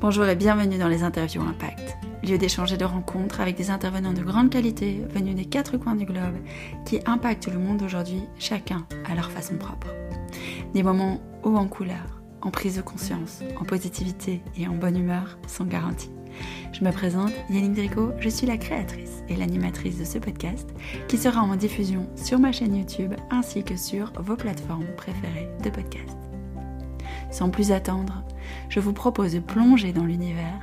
Bonjour et bienvenue dans les interviews Impact, lieu d'échange et de rencontres avec des intervenants de grande qualité venus des quatre coins du globe qui impactent le monde aujourd'hui, chacun à leur façon propre. Des moments hauts en couleur, en prise de conscience, en positivité et en bonne humeur sont garantis. Je me présente, Yannick Drico, je suis la créatrice et l'animatrice de ce podcast qui sera en diffusion sur ma chaîne YouTube ainsi que sur vos plateformes préférées de podcast. Sans plus attendre, je vous propose de plonger dans l'univers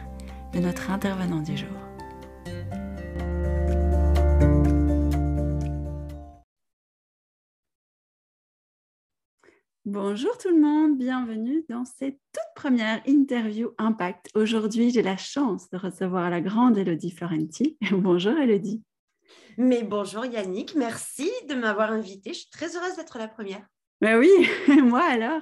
de notre intervenant du jour. Bonjour tout le monde, bienvenue dans cette toute première interview Impact. Aujourd'hui, j'ai la chance de recevoir la grande Elodie Florenti. Bonjour Elodie. Mais bonjour Yannick, merci de m'avoir invitée. Je suis très heureuse d'être la première. Ben oui, moi alors.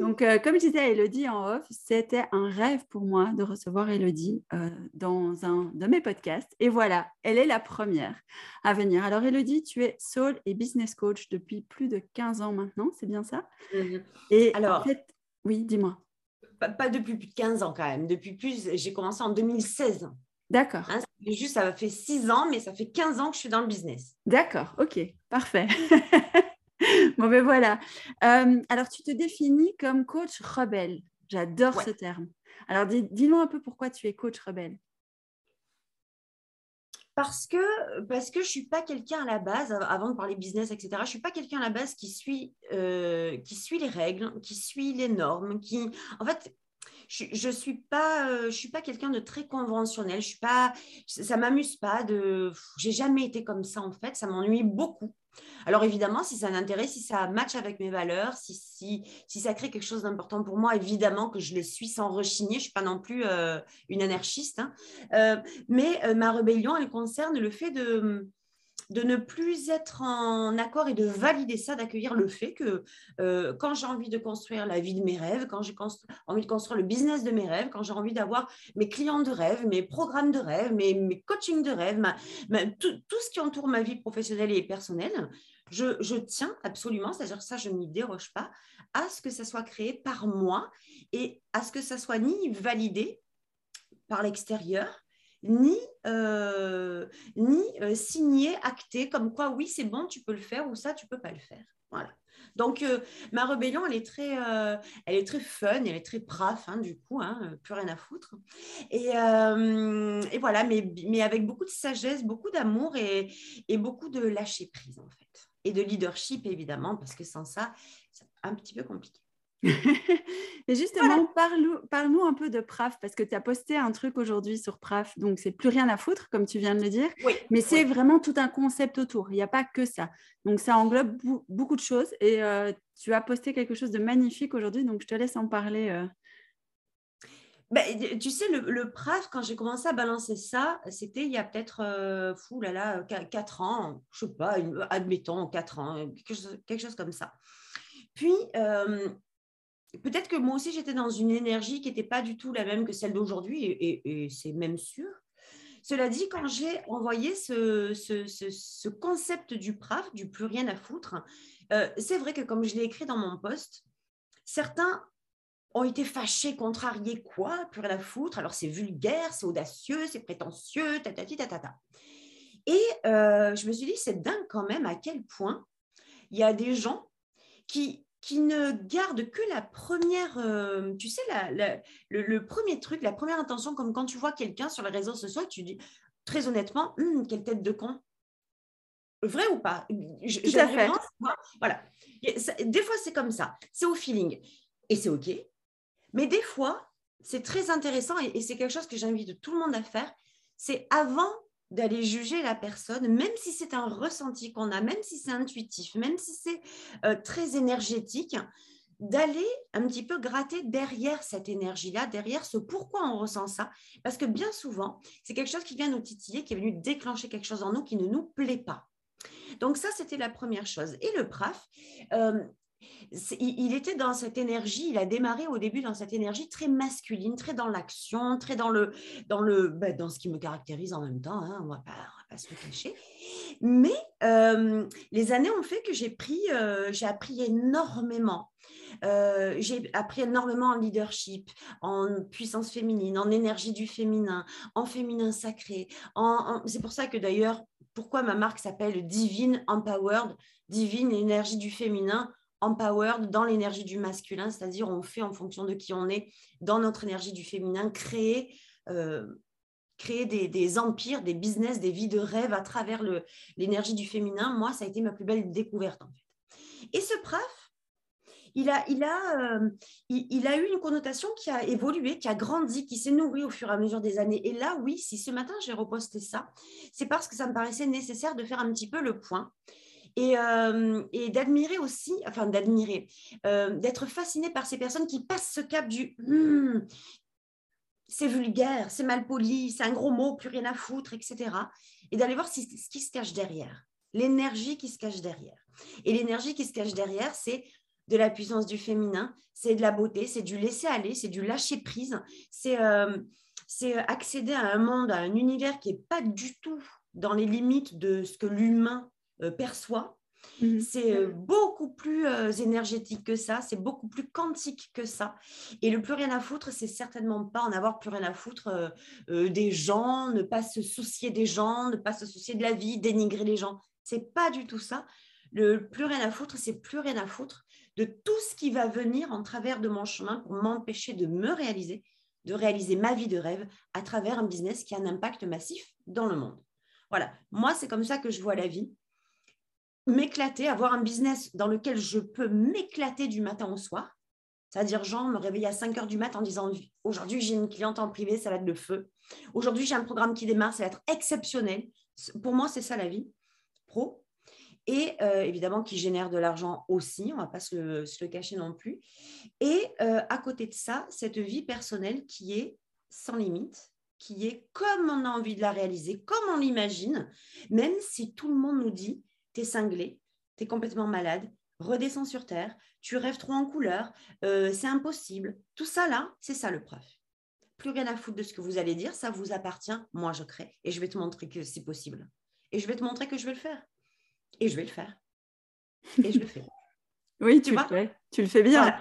Donc, euh, comme je disais à Elodie en off, c'était un rêve pour moi de recevoir Elodie euh, dans un de mes podcasts. Et voilà, elle est la première à venir. Alors, Elodie, tu es soul et business coach depuis plus de 15 ans maintenant, c'est bien ça? Mhm. Et Alors- en fait, oui, dis-moi. Pas, pas depuis plus de 15 ans quand même. Depuis plus, j'ai commencé en 2016. D'accord, Hein, juste, ça fait 6 ans, mais ça fait 15 ans que je suis dans le business. d'accord, ok, parfait. bon, ben voilà. Euh, alors, tu te définis comme coach rebelle. J'adore Ouais. ce terme. Alors, dis- dis-nous un peu pourquoi tu es coach rebelle. Parce que, parce que je ne suis pas quelqu'un à la base, av- avant de parler business, etc., je ne suis pas quelqu'un à la base qui suit, euh, qui suit les règles, qui suit les normes, qui... En fait, je ne suis pas, euh, je suis pas quelqu'un de très conventionnel. Je suis pas, ça ne m'amuse pas. De... J'ai jamais été comme ça, en fait. Ça m'ennuie beaucoup. Alors évidemment, si ça m'intéresse, si ça match avec mes valeurs, si, si, si ça crée quelque chose d'important pour moi, évidemment que je le suis sans rechigner. Je ne suis pas non plus euh, une anarchiste. hein. Euh, mais euh, ma rébellion, elle concerne le fait de, de ne plus être en accord et de valider ça, d'accueillir le fait que euh, quand j'ai envie de construire la vie de mes rêves, quand j'ai envie de construire le business de mes rêves, quand j'ai envie d'avoir mes clients de rêve, mes programmes de rêve, mes, coachings de rêve, tout ce qui entoure ma vie professionnelle et personnelle, je, je tiens absolument, c'est-à-dire ça, je n'y déroge pas, à ce que ça soit créé par moi et à ce que ça soit ni validé par l'extérieur, ni, euh, ni euh, signé, acté, comme quoi oui, c'est bon, tu peux le faire ou ça, tu peux pas le faire. Voilà. Donc, euh, ma rébellion, elle est très, elle est très fun, elle est très praf, hein, du coup, hein, plus rien à foutre. Et, et voilà, mais, mais avec beaucoup de sagesse, beaucoup d'amour et, et beaucoup de lâcher prise, en fait. Et de leadership, évidemment, parce que sans ça, c'est un petit peu compliqué. Et justement, parle-nous parle-nous un peu de PRAF, parce que tu as posté un truc aujourd'hui sur PRAF, donc c'est plus rien à foutre, comme tu viens de le dire, Oui, mais c'est vraiment tout un concept autour, il n'y a pas que ça. Donc ça englobe beaucoup de choses, et euh, tu as posté quelque chose de magnifique aujourd'hui, donc je te laisse en parler. euh. Ben, tu sais, le, le PRAF, quand j'ai commencé à balancer ça, c'était il y a peut-être, euh, fou là là, 4 ans, je sais pas, admettons 4 ans, quelque chose, quelque chose comme ça. Puis, euh, peut-être que moi aussi, j'étais dans une énergie qui n'était pas du tout la même que celle d'aujourd'hui, et, c'est même sûr. Cela dit, quand j'ai envoyé ce, ce- ce- ce concept du PRAF, du plus rien à foutre, euh, c'est vrai que comme je l'ai écrit dans mon post, certains ont été fâchés, contrariés, quoi, plus rien à foutre. Alors c'est vulgaire, c'est audacieux, c'est prétentieux, tatati tatata. Et euh, je me suis dit, c'est dingue quand même à quel point il y a des gens qui, qui ne gardent que la première, euh, tu sais, la- la- le, le premier truc, la première intention, comme quand tu vois quelqu'un sur les réseaux sociaux, tu dis, très honnêtement, Hum, quelle tête de con. Vrai ou pas? Je- Tout à fait. vraiment. Voilà. Ça- Des fois, c'est comme ça. C'est au feeling. Et c'est OK. Mais des fois, c'est très intéressant et, et c'est quelque chose que j'invite tout le monde à faire. C'est avant d'aller juger la personne, même si c'est un ressenti qu'on a, même si c'est intuitif, même si c'est euh, très énergétique, d'aller un petit peu gratter derrière cette énergie-là, derrière ce pourquoi on ressent ça. Parce que bien souvent, c'est quelque chose qui vient nous titiller, qui est venu déclencher quelque chose en nous qui ne nous plaît pas. Donc ça, c'était la première chose. Et le PRAF, euh, il, était dans cette énergie, il a démarré au début dans cette énergie très masculine, très dans l'action, très dans le, dans le, ben, dans ce qui me caractérise en même temps. hein, on on va pas se le cacher. Mais euh, les années ont fait que j'ai pris, euh, j'ai appris énormément. Euh, j'ai appris énormément en leadership, en puissance féminine, en énergie du féminin, en féminin sacré. C'est pour ça que d'ailleurs, pourquoi ma marque s'appelle Divine Empowered, Divine énergie du féminin, empowered dans l'énergie du masculin, c'est-à-dire on fait en fonction de qui on est, dans notre énergie du féminin, créer créer des, empires, des business, des vies de rêve à travers l'énergie du féminin, moi, ça a été ma plus belle découverte en fait. Et ce PRAF, il a, il, a, euh, il, a eu une connotation qui a évolué, qui a grandi, qui s'est nourrie au fur et à mesure des années. Et là, oui, si ce matin j'ai reposté ça, c'est parce que ça me paraissait nécessaire de faire un petit peu le point. Et, euh, d'admirer aussi, enfin d'admirer, euh, d'être fasciné par ces personnes qui passent ce cap du hmm, c'est vulgaire, c'est mal poli, c'est un gros mot, plus rien à foutre, etc. Et d'aller voir ce qui se cache derrière, l'énergie qui se cache derrière. Et l'énergie qui se cache derrière, c'est de la puissance du féminin, c'est de la beauté, c'est du laisser aller, c'est du lâcher prise, c'est euh, accéder à un monde, à un univers qui n'est pas du tout dans les limites de ce que l'humain perçoit, Mmh. C'est euh, beaucoup plus euh, énergétique que ça, c'est beaucoup plus quantique que ça. Et le plus rien à foutre, c'est certainement pas en avoir plus rien à foutre euh, des gens, ne pas se soucier des gens, ne pas se soucier de la vie, dénigrer les gens. C'est pas du tout ça. Le plus rien à foutre, c'est plus rien à foutre de tout ce qui va venir en travers de mon chemin pour m'empêcher de me réaliser, de réaliser ma vie de rêve à travers un business qui a un impact massif dans le monde. Voilà, moi, c'est comme ça que je vois la vie m'éclater, avoir un business dans lequel je peux m'éclater du matin au soir. C'est-à-dire, Jean me réveiller à 5 heures du matin en disant Aujourd'hui, j'ai une cliente en privé, ça va être le feu. Aujourd'hui, j'ai un programme qui démarre, ça va être exceptionnel. Pour moi, c'est ça la vie pro. Et euh, évidemment, qui génère de l'argent aussi, on ne va pas se le, cacher non plus. Et euh, à côté de ça, cette vie personnelle qui est sans limite, qui est comme on a envie de la réaliser, comme on l'imagine, même si tout le monde nous dit tu es cinglé, tu es complètement malade, redescends sur terre, tu rêves trop en couleur, euh, c'est impossible. Tout ça là, c'est ça le preuve. Plus rien à foutre de ce que vous allez dire, ça vous appartient, moi je crée et je vais te montrer que c'est possible. Et je vais te montrer que je vais le faire. Et je vais le faire. Et je le fais. oui, tu, le fais. Tu le fais bien.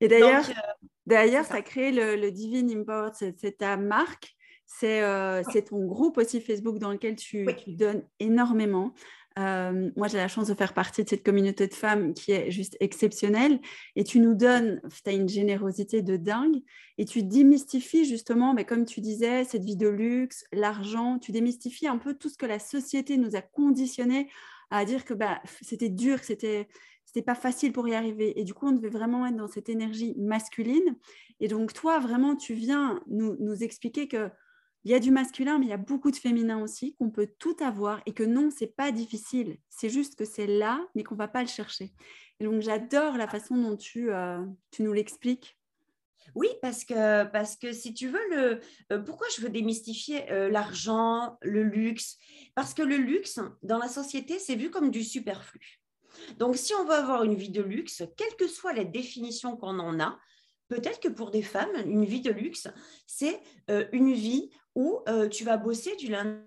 Et d'ailleurs, euh, d'ailleurs, ça. crée le, Divine Import, c'est ta marque. Euh, c'est ton groupe aussi Facebook dans lequel tu, tu donnes énormément. Moi, j'ai la chance de faire partie de cette communauté de femmes qui est juste exceptionnelle. Et tu nous donnes, tu as une générosité de dingue. Et tu démystifies justement, mais comme tu disais, cette vie de luxe, l'argent, tu démystifies un peu tout ce que la société nous a conditionné à dire que bah, c'était dur, que c'était c'était pas facile pour y arriver. Et du coup, on devait vraiment être dans cette énergie masculine. Et donc, toi, vraiment, tu viens nous, nous expliquer que il y a du masculin, mais il y a beaucoup de féminin aussi, qu'on peut tout avoir et que non, c'est pas difficile. C'est juste que c'est là, mais qu'on va pas le chercher. Donc, j'adore la façon dont tu, euh, tu nous l'expliques. Oui, parce que, parce que si tu veux, le, euh, pourquoi je veux démystifier euh, l'argent, le luxe? Parce que le luxe, dans la société, c'est vu comme du superflu. Donc, si on veut avoir une vie de luxe, quelle que soit la définition qu'on en a, peut-être que pour des femmes, une vie de luxe, c'est une vie où euh, tu vas bosser du lundi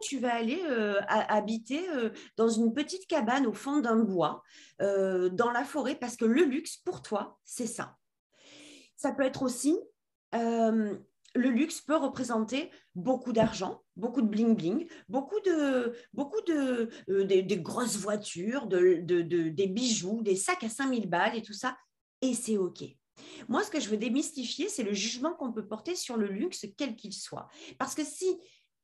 tu vas aller euh, habiter euh, dans une petite cabane au fond d'un bois, dans la forêt, parce que le luxe, pour toi, c'est ça. Ça peut être aussi, le luxe peut représenter beaucoup d'argent, beaucoup de bling-bling, beaucoup de, beaucoup de, des, grosses voitures, de, des bijoux, des sacs à 5000 balles et tout ça, et c'est OK. Moi, ce que je veux démystifier, c'est le jugement qu'on peut porter sur le luxe, quel qu'il soit. Parce que si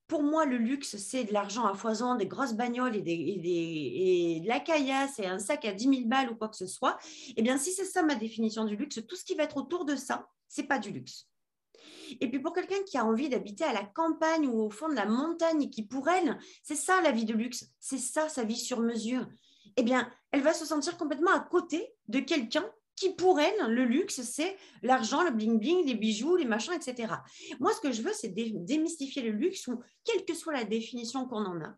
pour moi, le luxe, c'est de l'argent à foison, des grosses bagnoles et, des, et, de la caillasse et un sac à 10 000 balles ou quoi que ce soit, eh bien, si c'est ça ma définition du luxe, tout ce qui va être autour de ça, c'est pas du luxe. Et puis pour quelqu'un qui a envie d'habiter à la campagne ou au fond de la montagne qui, pour elle, c'est ça la vie de luxe, c'est ça sa vie sur mesure, eh bien, elle va se sentir complètement à côté de quelqu'un qui pour elle, le luxe, c'est l'argent, le bling-bling, les bijoux, les machins, etc. Moi, ce que je veux, c'est démystifier le luxe, ou quelle que soit la définition qu'on en a.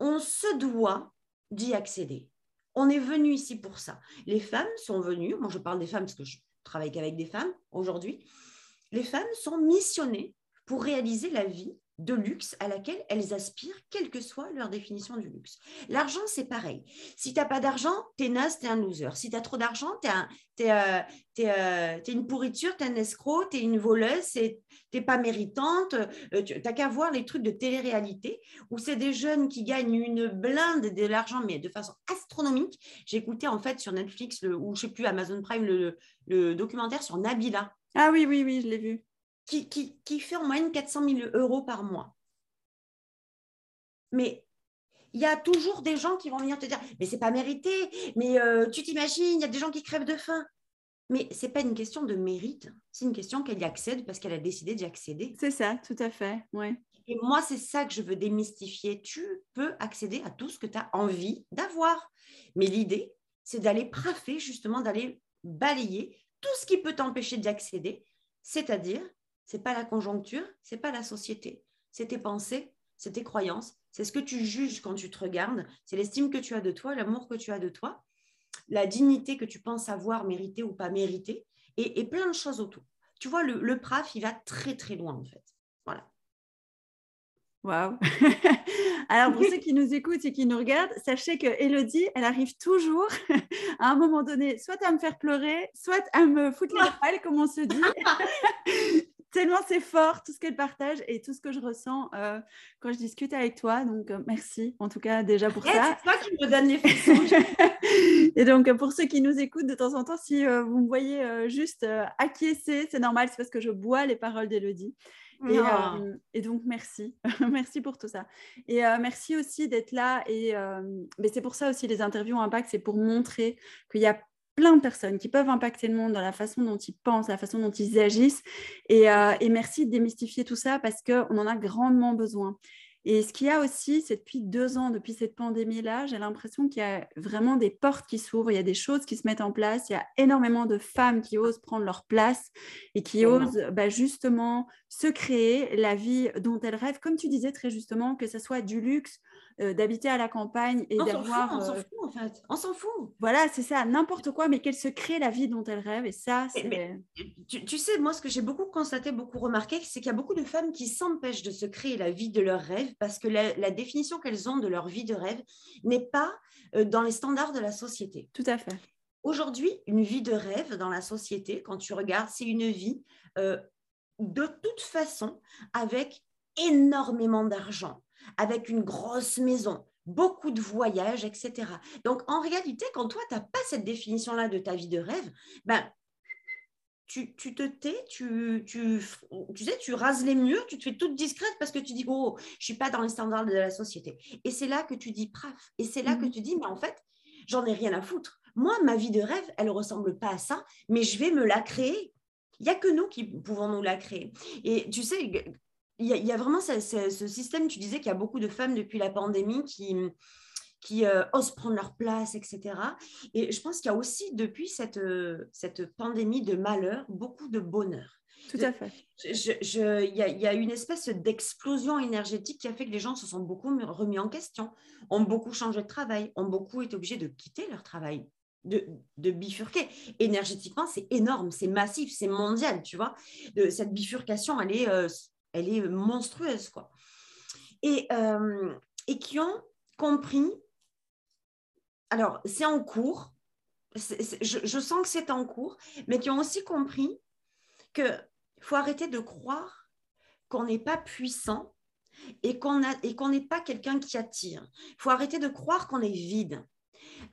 On, se doit d'y accéder. On est venu ici pour ça. Les femmes sont venues, moi je parle des femmes parce que je travaille qu'avec des femmes aujourd'hui, les femmes sont missionnées pour réaliser la vie de luxe à laquelle elles aspirent, quelle que soit leur définition du luxe. L'argent, c'est pareil. Si tu n'as pas d'argent, tu es naze, tu es un loser. Si tu as trop d'argent, tu es, euh, euh, une pourriture, tu es un escroc, tu es une voleuse, tu pas méritante. Euh, tu n'as qu'à voir les trucs de télé-réalité où c'est des jeunes qui gagnent une blinde de l'argent, mais de façon astronomique. J'ai écouté en fait sur Netflix ou je sais plus, Amazon Prime, le, le documentaire sur Nabila. Ah oui, oui, oui, je l'ai vu qui, fait en moyenne 400 000 euros par mois. Mais il y a toujours des gens qui vont venir te dire mais c'est pas mérité, mais euh, tu t'imagines, il y a des gens qui crèvent de faim. Mais ce n'est pas une question de mérite, c'est une question qu'elle y accède parce qu'elle a décidé d'y accéder. C'est ça, tout à fait. Ouais. Et moi, c'est ça que je veux démystifier. Tu peux accéder à tout ce que tu as envie d'avoir. Mais l'idée, c'est d'aller praffer, justement, d'aller balayer tout ce qui peut t'empêcher d'y accéder, c'est-à-dire c'est pas la conjoncture, c'est pas la société, c'est tes pensées, c'est tes croyances, c'est ce que tu juges quand tu te regardes, c'est l'estime que tu as de toi, l'amour que tu as de toi, la dignité que tu penses avoir mérité ou pas mérité, et, plein de choses autour. Tu vois, le, le PRAF, il va très très loin en fait. Voilà. Waouh Alors, pour ceux qui nous écoutent et qui nous regardent, sachez que Elodie, elle arrive toujours à un moment donné, soit à me faire pleurer, soit à me foutre les poils, comme on se dit tellement c'est fort tout ce qu'elle partage et tout ce que je ressens euh, quand je discute avec toi. Donc, euh, merci en tout cas déjà pour ça. C'est toi qui me donne les frissons. et donc, pour ceux qui nous écoutent de temps en temps, si euh, vous me voyez juste acquiescer, c'est normal, c'est parce que je bois les paroles d'Elodie. Et, et, donc, merci. merci pour tout ça. Et merci aussi d'être là. Et mais c'est pour ça aussi les interviews impact, c'est pour montrer qu'il y a plein de personnes qui peuvent impacter le monde dans la façon dont ils pensent, la façon dont ils agissent. Et, euh, merci de démystifier tout ça parce qu'on en a grandement besoin. Et ce qu'il y a aussi, c'est depuis deux ans, depuis cette pandémie-là, j'ai l'impression qu'il y a vraiment des portes qui s'ouvrent, il y a des choses qui se mettent en place, il y a énormément de femmes qui osent prendre leur place et qui osent bah, justement se créer la vie dont elles rêvent, comme tu disais très justement, que ce soit du luxe euh, d'habiter à la campagne et d'avoir. On s'en euh, fout, en fait. On s'en fout. Voilà, c'est ça, n'importe quoi, mais qu'elle se crée la vie dont elle rêve. Et ça, c'est. Tu, sais, moi, ce que j'ai beaucoup constaté, beaucoup remarqué, c'est qu'il y a beaucoup de femmes qui s'empêchent de se créer la vie de leur rêve parce que la, définition qu'elles ont de leur vie de rêve n'est pas euh, dans les standards de la société. Tout à fait. Aujourd'hui, une vie de rêve dans la société, quand tu regardes, c'est une vie de toute façon avec énormément d'argent, avec une grosse maison, beaucoup de voyages, etc. Donc, en réalité, quand toi, tu n'as pas cette définition-là de ta vie de rêve, ben, tu, te tais, tu, tu, tu, sais, tu rases les murs, tu te fais toute discrète parce que tu dis, oh, je ne suis pas dans les standards de la société. Et c'est là que tu dis, praf. Et c'est là que mmh. tu dis, mais en fait, j'en ai rien à foutre. Moi, ma vie de rêve, elle ne ressemble pas à ça, mais je vais me la créer. Il n'y a que nous qui pouvons nous la créer. Et tu sais, il y, a vraiment ce, système, tu disais qu'il y a beaucoup de femmes depuis la pandémie qui, qui euh, osent prendre leur place, etc. Et je pense qu'il y a aussi depuis cette, euh, cette pandémie de malheur, beaucoup de bonheur. Tout à fait. Il je, y, y, a une espèce d'explosion énergétique qui a fait que les gens se sont beaucoup remis en question, ont beaucoup changé de travail, ont beaucoup été obligés de quitter leur travail, de, de bifurquer. Énergétiquement, c'est énorme, c'est massif, c'est mondial, tu vois. De, cette bifurcation, elle est... Euh, elle est monstrueuse, quoi. Et, euh, et qui ont compris, alors c'est en cours, je, sens que c'est en cours, mais qui ont aussi compris qu'il faut arrêter de croire qu'on n'est pas puissant et qu'on n'est pas quelqu'un qui attire. Il faut arrêter de croire qu'on est vide.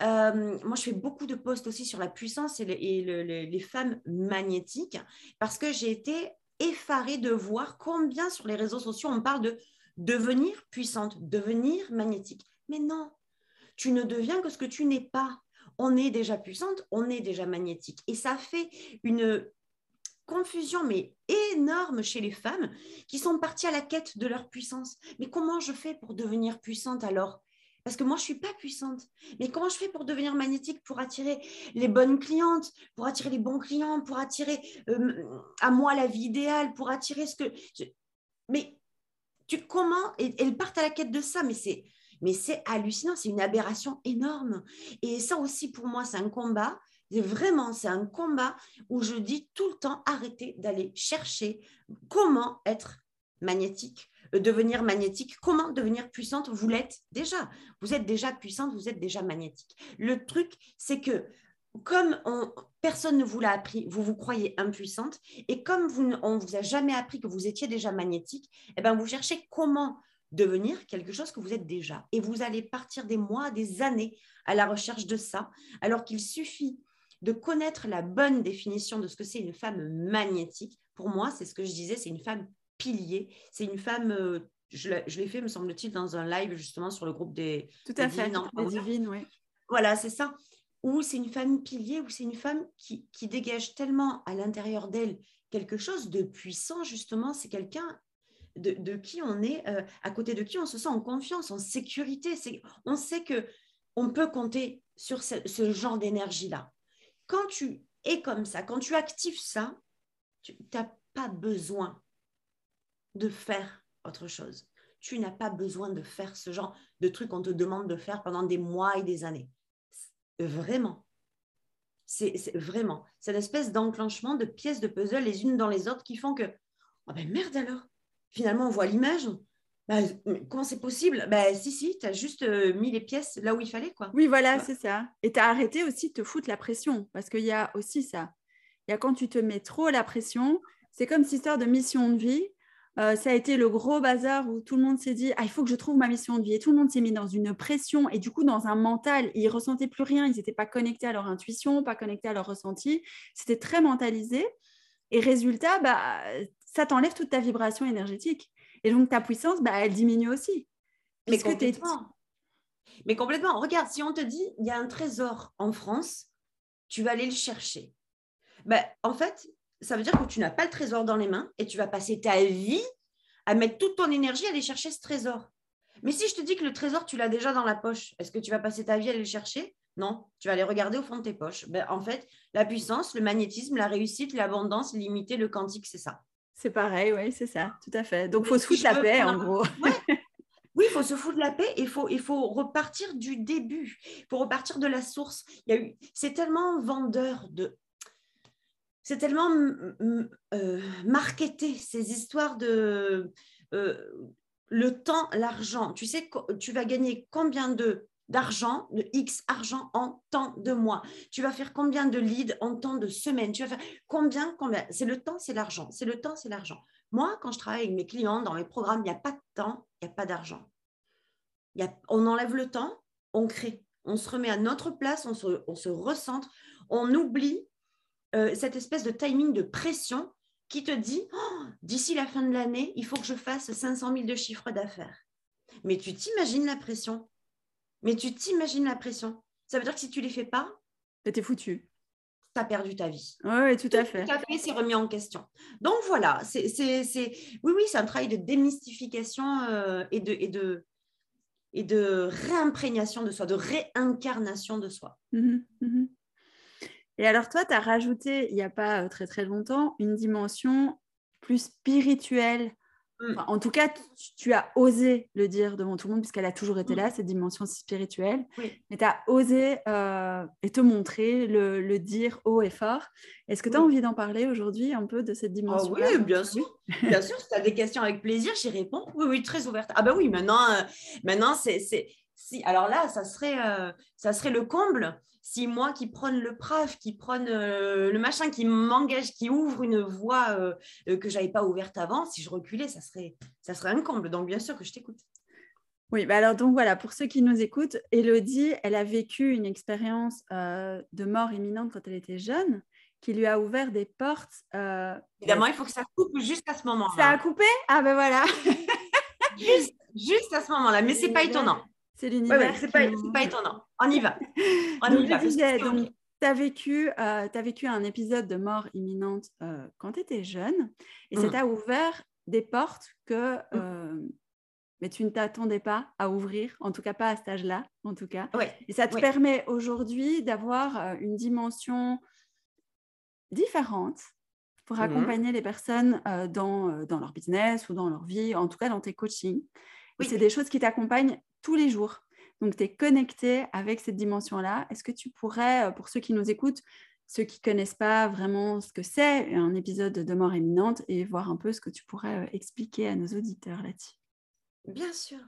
Euh, moi, je fais beaucoup de posts aussi sur la puissance et, les femmes magnétiques parce que j'ai été effarée de voir combien sur les réseaux sociaux on parle de devenir puissante, devenir magnétique. Mais non, tu ne deviens que ce que tu n'es pas. On est déjà puissante, on est déjà magnétique. Et ça fait une confusion, mais énorme chez les femmes qui sont parties à la quête de leur puissance. Mais comment je fais pour devenir puissante alors? Parce que moi, je ne suis pas puissante. Mais comment je fais pour devenir magnétique, pour attirer les bonnes clientes, pour attirer les bons clients, pour attirer euh, à moi la vie idéale, pour attirer ce que... Mais tu comment et, Elles partent à la quête de ça, mais c'est... Mais c'est hallucinant, c'est une aberration énorme. Et ça aussi, pour moi, c'est un combat. Vraiment, c'est un combat où je dis tout le temps, arrêtez d'aller chercher comment être magnétique. Euh, devenir magnétique, comment devenir puissante? Vous l'êtes déjà. Vous êtes déjà puissante, vous êtes déjà magnétique. Le truc, c'est que comme personne ne vous l'a appris, vous vous croyez impuissante, et comme vous, on ne vous a jamais appris que vous étiez déjà magnétique, eh ben vous cherchez comment devenir quelque chose que vous êtes déjà. Et vous allez partir des mois, des années à la recherche de ça, alors qu'il suffit de connaître la bonne définition de ce que c'est une femme magnétique. Pour moi, c'est ce que je disais, c'est une femme pilier. C'est une femme, euh, je l'ai fait, me semble-t-il, dans un live justement sur le groupe des, Tout à fait, divines, oui. Voilà, c'est ça. Ou c'est une femme pilier, ou c'est une femme qui, qui dégage tellement à l'intérieur d'elle quelque chose de puissant, justement. C'est quelqu'un de, de, qui on est, euh, à côté de qui on se sent en confiance, en sécurité. On sait que on peut compter sur ce, genre d'énergie-là. Quand tu es comme ça, quand tu actives ça, tu n'as pas besoin de faire autre chose. Tu n'as pas besoin de faire ce genre de truc qu'on te demande de faire pendant des mois et des années. Vraiment. C'est vraiment. C'est une espèce d'enclenchement de pièces de puzzle les unes dans les autres qui font que, oh ben merde alors, finalement on voit l'image, bah, comment c'est possible? Bah, Si, si, tu as juste euh, mis les pièces là où il fallait. quoi. Oui, voilà, c'est ça. Et tu as arrêté aussi de te foutre la pression, parce qu'il y a aussi ça. Il y a quand tu te mets trop la pression, c'est comme cette histoire de mission de vie. Euh, ça a été le gros bazar où tout le monde s'est dit ah, il faut que je trouve ma mission de vie. Et tout le monde s'est mis dans une pression et du coup, dans un mental, ils ressentaient plus rien. Ils n'étaient pas connectés à leur intuition, pas connectés à leur ressenti. C'était très mentalisé. Et résultat, bah, ça t'enlève toute ta vibration énergétique. Et donc, ta puissance, bah, elle diminue aussi. Mais complètement. Mais complètement. Regarde, si on te dit, il y a un trésor en France, tu vas aller le chercher. Bah, en fait, ça veut dire que tu n'as pas le trésor dans les mains et tu vas passer ta vie à mettre toute ton énergie à aller chercher ce trésor. Mais si je te dis que le trésor, tu l'as déjà dans la poche, est-ce que tu vas passer ta vie à aller le chercher? Non, tu vas aller regarder au fond de tes poches. Ben, en fait, la puissance, le magnétisme, la réussite, l'abondance, l'illimité, le quantique, c'est ça. C'est pareil, oui, c'est ça, tout à fait. Donc, il faut se foutre la paix, en gros. Oui, il faut se foutre de la paix et il faut, il faut repartir du début. Il faut repartir de la source. C'est tellement vendeur de... C'est tellement euh, marketé, ces histoires de... Euh, le temps, l'argent. Tu sais, tu vas gagner combien de d'argent, de X argent en temps de mois? Tu vas faire combien de leads en temps de semaine? Tu vas faire combien, combien? C'est le temps, c'est l'argent. C'est le temps, c'est l'argent. Moi, quand je travaille avec mes clients dans mes programmes, il n'y a pas de temps, il n'y a pas d'argent. On enlève le temps, on crée. On se remet à notre place, on se, recentre, on oublie euh, cette espèce de timing de pression qui te dit oh, d'ici la fin de l'année, il faut que je fasse 500 000 de chiffre d'affaires. Mais tu t'imagines la pression mais tu t'imagines la pression. Ça veut dire que si tu ne les fais pas, bah, tu es foutu. Tu as perdu ta vie. Oui, tout, à fait. Tout à fait, c'est remis en question. Donc voilà, c'est, oui, oui, c'est un travail de démystification euh, et, de, et, de, et de réimprégnation de soi, de réincarnation de soi. Mmh mmh et alors toi, tu as rajouté, il n'y a pas euh, très très longtemps, une dimension plus spirituelle Mm. en tout cas, tu, as osé le dire devant tout le monde, puisqu'elle a toujours été mm. là, cette dimension spirituelle. Mais tu as osé euh, et te montrer, le, dire haut et fort. Est-ce que tu as envie d'en parler aujourd'hui un peu de cette dimension Oui, bien sûr. bien sûr, si tu as des questions avec plaisir, j'y réponds. Oui, oui, très ouverte. Ah bah oui, maintenant, euh, maintenant c'est... Si, alors là, ça serait, euh, ça serait le comble si moi qui prône le PRAF, qui prône euh, le machin, qui m'engage, qui ouvre une voie euh, euh, que je n'avais pas ouverte avant, si je reculais, ça serait, ça serait un comble. Donc, bien sûr que je t'écoute. Oui, bah alors donc voilà, pour ceux qui nous écoutent, Elodie, elle a vécu une expérience de mort imminente quand elle était jeune, qui lui a ouvert des portes. Évidemment, il faut que ça coupe juste à ce moment-là. Ça a coupé? Ah ben voilà. juste, juste à ce moment-là, mais c'est pas étonnant. C'est l'univers. c'est pas, étonnant. On y va. On donc, y va. tu as vécu, euh, as vécu un épisode de mort imminente euh, quand tu étais jeune et ça mm. t'a ouvert des portes que mm. euh, mais tu ne t'attendais pas à ouvrir, en tout cas pas à cet âge-là, en tout cas. Et ça te permet aujourd'hui d'avoir une dimension différente pour mm. accompagner les personnes dans, dans leur business ou dans leur vie, en tout cas dans tes coachings. C'est des choses qui t'accompagnent tous les jours. Donc, tu es connecté avec cette dimension-là. Est-ce que tu pourrais, euh, pour ceux qui nous écoutent, ceux qui connaissent pas vraiment ce que c'est un épisode de mort imminente et voir un peu ce que tu pourrais euh, expliquer à nos auditeurs là-dessus? Bien sûr.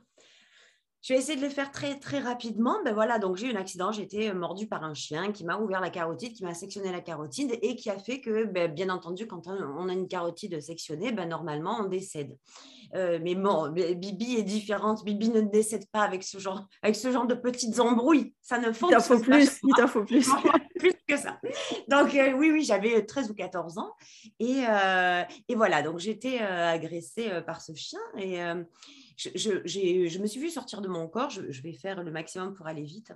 Je vais essayer de le faire très très rapidement. Ben voilà, donc j'ai eu un accident, j'ai été mordu par un chien qui m'a ouvert la carotide, qui m'a sectionné la carotide et qui a fait que, ben, bien entendu, quand on a une carotide sectionnée, ben, normalement on décède. Euh, mais bon, Bibi est différente. Bibi ne décède pas avec ce genre, avec ce genre de petites embrouilles. Ça ne fonctionne pas. Plus, il t'en faut plus. plus que ça. Donc euh, oui, oui, j'avais 13 ou 14 ans et, euh, et voilà. Donc j'étais agressée par ce chien et je, me suis vue sortir de mon corps, je, vais faire le maximum pour aller vite.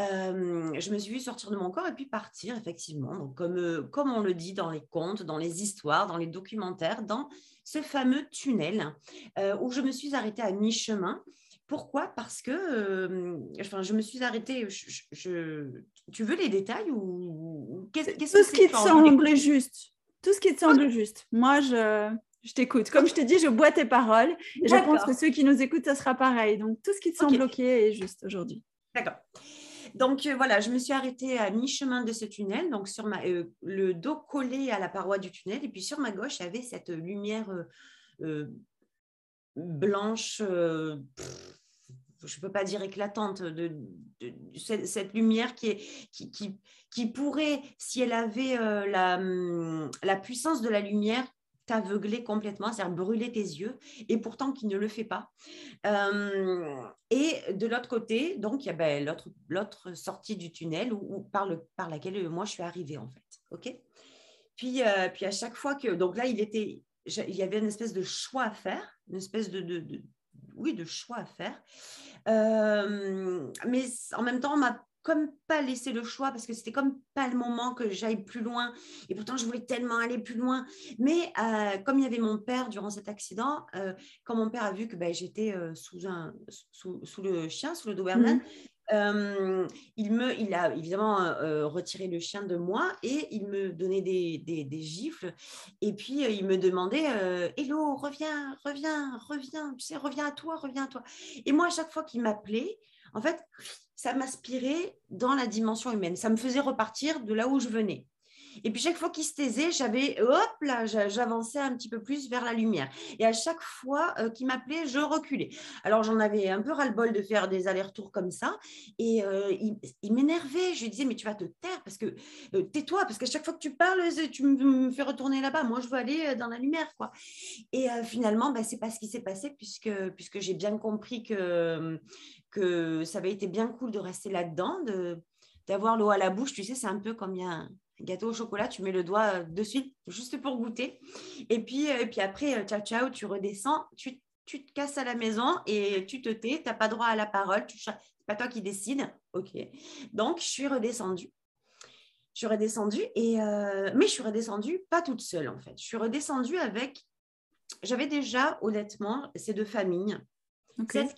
Euh, je me suis vue sortir de mon corps et puis partir, effectivement, donc comme, euh, comme on le dit dans les contes, dans les histoires, dans les documentaires, dans ce fameux tunnel euh, où je me suis arrêtée à mi-chemin. Pourquoi? Parce que enfin, je me suis arrêtée. Je, tu veux les détails ou, qu'est-ce Tout ce qui te semble juste. Tout ce qui te semble juste. Moi, je, je t'écoute. Comme je te dis, je bois tes paroles. Et je pense que ceux qui nous écoutent, ça sera pareil. Donc, tout ce qui te semble OK est juste aujourd'hui. D'accord. Donc euh, voilà, je me suis arrêtée à mi-chemin de ce tunnel, donc sur ma, euh, le dos collé à la paroi du tunnel, et puis sur ma gauche, il y avait cette lumière euh, blanche, je ne peux pas dire éclatante, de, cette, lumière qui, est, qui, qui, qui, pourrait, si elle avait la, hum, la puissance de la lumière, t'aveugler complètement, c'est-à-dire brûler tes yeux, et pourtant qui ne le fait pas. Euh, et de l'autre côté, donc il y a ben, l'autre sortie du tunnel ou, par, le, par laquelle moi je suis arrivée en fait. ok? Puis, euh, puis à chaque fois que, donc là il était, il y avait une espèce de choix à faire, une espèce de, oui, de choix à faire. Euh, mais en même temps, on m'a comme pas laisser le choix parce que c'était comme pas le moment que j'aille plus loin. Et pourtant, je voulais tellement aller plus loin. Mais euh, comme il y avait mon père durant cet accident, euh, quand mon père a vu que ben, j'étais euh, sous, un, sous, le chien, sous le Doberman, mmh. il, me, il a évidemment retiré le chien de moi et il me donnait des, des, des gifles. Et puis, il me demandait Hello, reviens, reviens, reviens, tu sais, reviens à toi, reviens à toi. Et moi, à chaque fois qu'il m'appelait, en fait, ça m'aspirait dans la dimension humaine. Ça me faisait repartir de là où je venais. Et puis chaque fois qu'il se taisait, j'avais, hop là, j'avançais un petit peu plus vers la lumière. Et à chaque fois euh, qu'il m'appelait, je reculais. Alors j'en avais un peu ras-le-bol de faire des allers-retours comme ça. Et euh, il, m'énervait. Je lui disais, mais tu vas te taire parce que euh, tais-toi, parce qu'à chaque fois que tu parles, tu me, fais retourner là-bas. Moi, je veux aller dans la lumière. quoi. Et finalement, bah, c'est pas ce qui s'est passé puisque, puisque j'ai bien compris que, que ça avait été bien cool de rester là-dedans, de d'avoir l'eau à la bouche. Tu sais, c'est un peu comme il y a gâteau au chocolat, tu mets le doigt euh, dessus juste pour goûter. Et puis, euh, et puis après, euh, ciao, ciao, tu redescends, tu, tu, te casses à la maison et tu te tais, tu n'as pas droit à la parole, ce n'est pas toi qui décide. OK. Donc, je suis redescendue. Je suis redescendue, et, mais je suis redescendue pas toute seule en fait. Je suis redescendue avec, j'avais déjà honnêtement ces deux familles, cette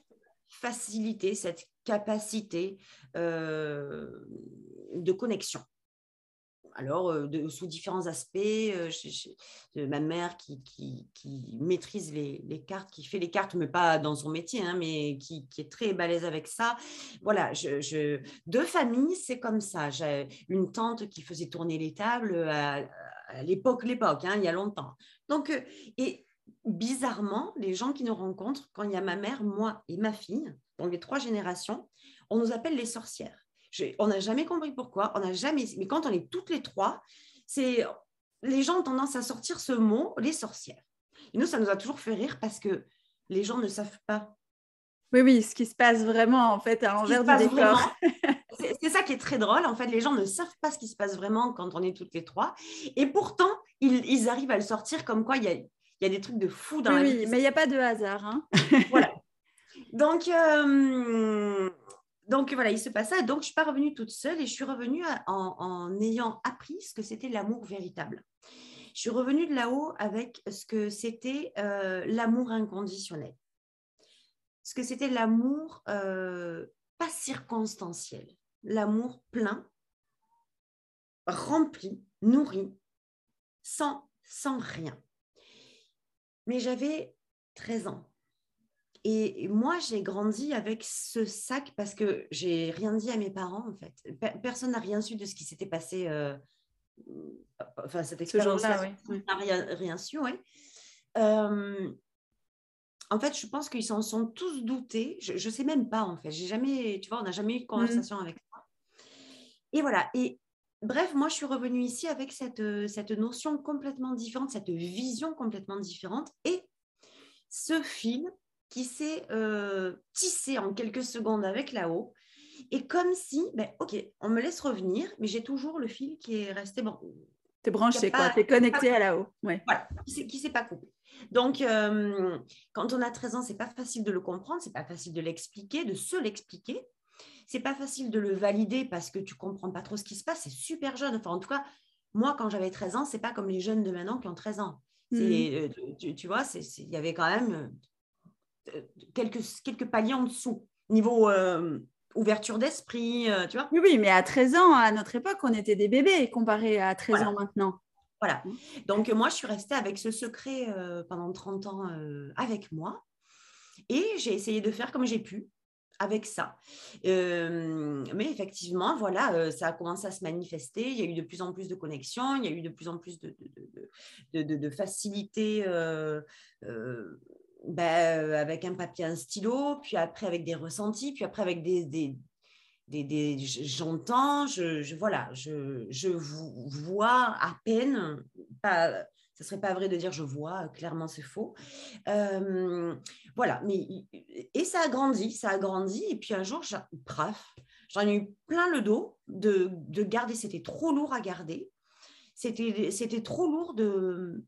facilité, cette capacité de connexion alors euh, sous différents aspects. Euh, ma mère qui, maîtrise les, cartes, qui fait les cartes, mais pas dans son métier, hein, mais qui, est très balèze avec ça. Voilà, je, deux familles, c'est comme ça. J'ai une tante qui faisait tourner les tables à, l'époque, l'époque, hein, il y a longtemps. Donc, euh, et bizarrement, les gens qui nous rencontrent, quand il y a ma mère, moi et ma fille, donc les trois générations, on nous appelle les sorcières on n'a jamais compris pourquoi, on n'a jamais. Mais quand on est toutes les trois, c'est les gens ont tendance à sortir ce mot, les sorcières. Et nous, ça nous a toujours fait rire parce que les gens ne savent pas. Oui, oui, ce qui se passe vraiment en fait à l'envers du décor. c'est ça qui est très drôle. En fait, les gens ne savent pas ce qui se passe vraiment quand on est toutes les trois. Et pourtant, ils, arrivent à le sortir comme quoi il y a, des trucs de fou dans la vie. Oui, mais il n'y a pas de hasard. Hein. voilà. Donc, euh, donc voilà, il se passe ça. Donc je ne suis pas revenue toute seule et je suis revenue en, ayant appris ce que c'était l'amour véritable. Je suis revenue de là-haut avec ce que c'était euh, l'amour inconditionnel. Ce que c'était l'amour euh, pas circonstanciel, l'amour plein, rempli, nourri, sans, sans rien. Mais j'avais 13 ans. Et moi, j'ai grandi avec ce sac parce que j'ai rien dit à mes parents, en fait. Personne n'a rien su de ce qui s'était passé euh, enfin cette expérience-là, n'a rien, rien su. Euh, en fait, je pense qu'ils s'en sont tous doutés. Je ne sais même pas, en fait. J'ai jamais, tu vois, on n'a jamais eu de mmh. conversation avec ça. Et voilà. Et bref, moi, je suis revenue ici avec cette, euh, cette notion complètement différente, cette vision complètement différente. Et ce fil qui s'est euh, tissé en quelques secondes avec là-haut. Et comme si, ben, ok, on me laisse revenir, mais j'ai toujours le fil qui est resté bon. es branché, quoi. es connecté à là-haut. Ouais. Voilà, qui s'est pas coupé. Donc, euh, quand on a 13 ans, c'est pas facile de le comprendre, c'est pas facile de l'expliquer, de se l'expliquer. C'est pas facile de le valider parce que tu comprends pas trop ce qui se passe. C'est super jeune. Enfin, en tout cas, moi, quand j'avais 13 ans, c'est pas comme les jeunes de maintenant qui ont 13 ans. Mmh. Euh, tu, vois, il y avait quand même euh, quelques, quelques paliers en dessous. Niveau ouverture d'esprit, tu vois. Oui, oui, mais à 13 ans, à notre époque, on était des bébés comparé à 13 ans maintenant. Voilà. Mmh. Donc, moi, je suis restée avec ce secret euh, pendant 30 ans euh, avec moi. Et j'ai essayé de faire comme j'ai pu avec ça. Euh, mais effectivement, voilà, ça a commencé à se manifester. Il y a eu de plus en plus de connexions, il y a eu de plus en plus de, de, de, de facilité ben, avec un papier, un stylo, puis après avec des ressentis, puis après avec des, des, j'entends, je, voilà, je, je vois à peine, pas, ce serait pas vrai de dire je vois, clairement c'est faux. Euh, voilà, mais et ça a grandi, ça a grandi, et puis un jour, bref, j'en ai eu plein le dos de, de garder, c'était trop lourd à garder, c'était, c'était trop lourd de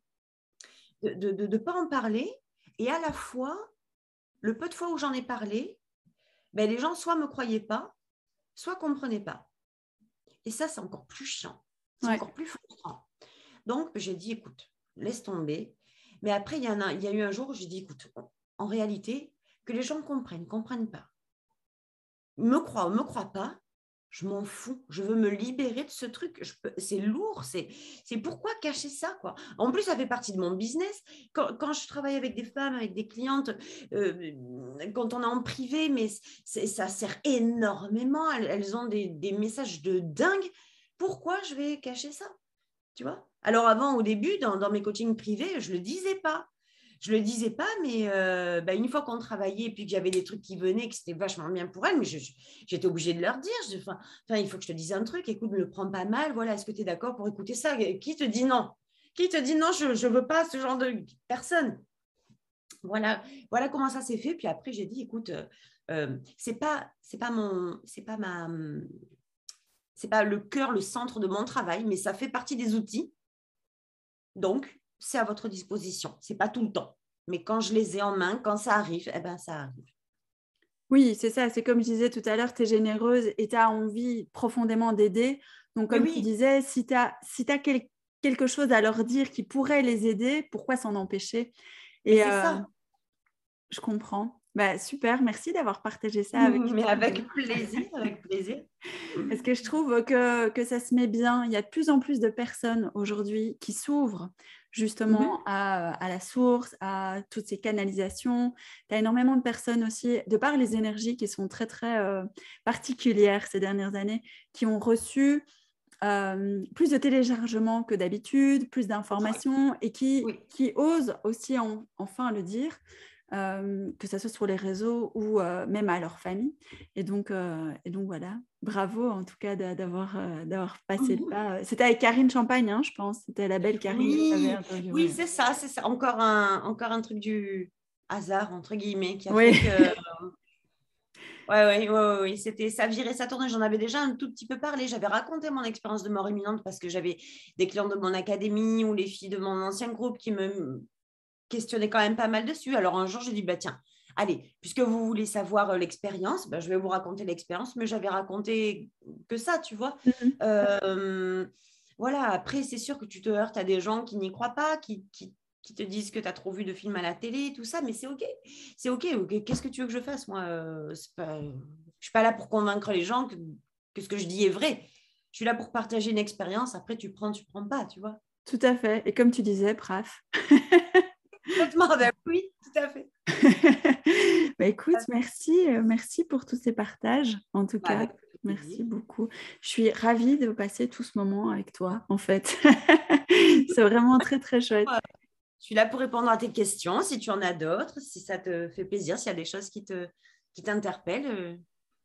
ne de, de, pas en parler, et à la fois, le peu de fois où j'en ai parlé, ben, les gens soit me croyaient pas, soit comprenez pas. Et ça, c'est encore plus chiant. C'est encore plus frustrant. Donc, j'ai dit, écoute, laisse tomber. Mais après, il y, a, il y a eu un jour où j'ai dit, écoute, en réalité, que les gens comprennent, comprennent pas. Me croient ou me croient pas, je m'en fous. Je veux me libérer de ce truc. C'est lourd. C'est pourquoi cacher ça quoi? En plus, ça fait partie de mon business. Quand, je travaille avec des femmes, avec des clientes, euh, quand on est en privé, mais ça sert énormément. Elles, ont des, messages de dingue. Pourquoi je vais cacher ça? Tu vois? Alors avant, au début, dans, dans mes coachings privés, je le disais pas je le disais pas, mais euh, bah, une fois qu'on travaillait et puis que j'avais des trucs qui venaient, que c'était vachement bien pour elle, mais j'étais obligée de leur dire, enfin, il faut que je te dise un truc, écoute, ne le prends pas mal, voilà, est-ce que tu es d'accord pour écouter ça? Qui te dit non? Qui te dit non, je ne veux pas ce genre de personne? Voilà, voilà comment ça s'est fait. Puis après, j'ai dit, écoute, euh, euh c'est pas, c'est pas mon, c'est pas ma, c'est pas le cœur, le centre de mon travail, mais ça fait partie des outils. Donc, c'est à votre disposition. C'est pas tout le temps. Mais quand je les ai en main, quand ça arrive, eh ben, ça arrive. Oui, c'est ça. C'est comme je disais tout à l'heure, tu es généreuse et tu as envie profondément d'aider. Donc, comme tu disais, si tu as, si as quelque chose à leur dire qui pourrait les aider, pourquoi s'en empêcher? Et ça. Euh, je comprends. Bah, super, merci d'avoir partagé ça avec Mais avec plaisir, avec plaisir. Parce que je trouve que, que, ça se met bien. Il y a de plus en plus de personnes aujourd'hui qui s'ouvrent justement à, à, la source, à toutes ces canalisations. Tu as énormément de personnes aussi, de par les énergies qui sont très, très euh, particulières ces dernières années, qui ont reçu euh, plus de téléchargements que d'habitude, plus d'informations et qui, qui osent aussi enfin le dire. Euh, que ce soit sur les réseaux ou euh, même à leur famille. Et donc, euh, et donc voilà, bravo en tout cas d'avoir passé le pas. C'était avec Karine Champagne, hein, je pense. C'était la belle Karine. Oui, oui c'est ça, c'est ça. Encore un, encore un truc du hasard, entre guillemets, qui a oui. fait que... Ouais, ouais, ouais, c'était ça virait, ça tournait. J'en avais déjà un tout petit peu parlé. J'avais raconté mon expérience de mort imminente parce que j'avais des clients de mon académie ou les filles de mon ancien groupe qui me questionné quand même pas mal dessus. Alors un jour, j'ai dit, bah tiens, allez, puisque vous voulez savoir euh, l'expérience, bah, je vais vous raconter l'expérience, mais j'avais raconté que ça, tu vois. Mm-hmm. Euh, voilà, après, c'est sûr que tu te heurtes à des gens qui n'y croient pas, qui, qui, te disent que tu as trop vu de films à la télé, tout ça, mais c'est OK. C'est OK. Qu'est-ce que tu veux que je fasse, moi euh, pas... Je ne suis pas là pour convaincre les gens que, que ce que je dis est vrai. Je suis là pour partager une expérience. Après, tu prends, tu prends pas, tu vois. Tout à fait. Et comme tu disais, bref. Complètement, ben oui, tout à fait. bah, écoute, merci, euh, merci pour tous ces partages, en tout cas. Merci beaucoup. Je suis ravie de passer tout ce moment avec toi, en fait. c'est vraiment très, très chouette. Je suis là pour répondre à tes questions, si tu en as d'autres, si ça te fait plaisir, s'il y a des choses qui te qui t'interpellent euh,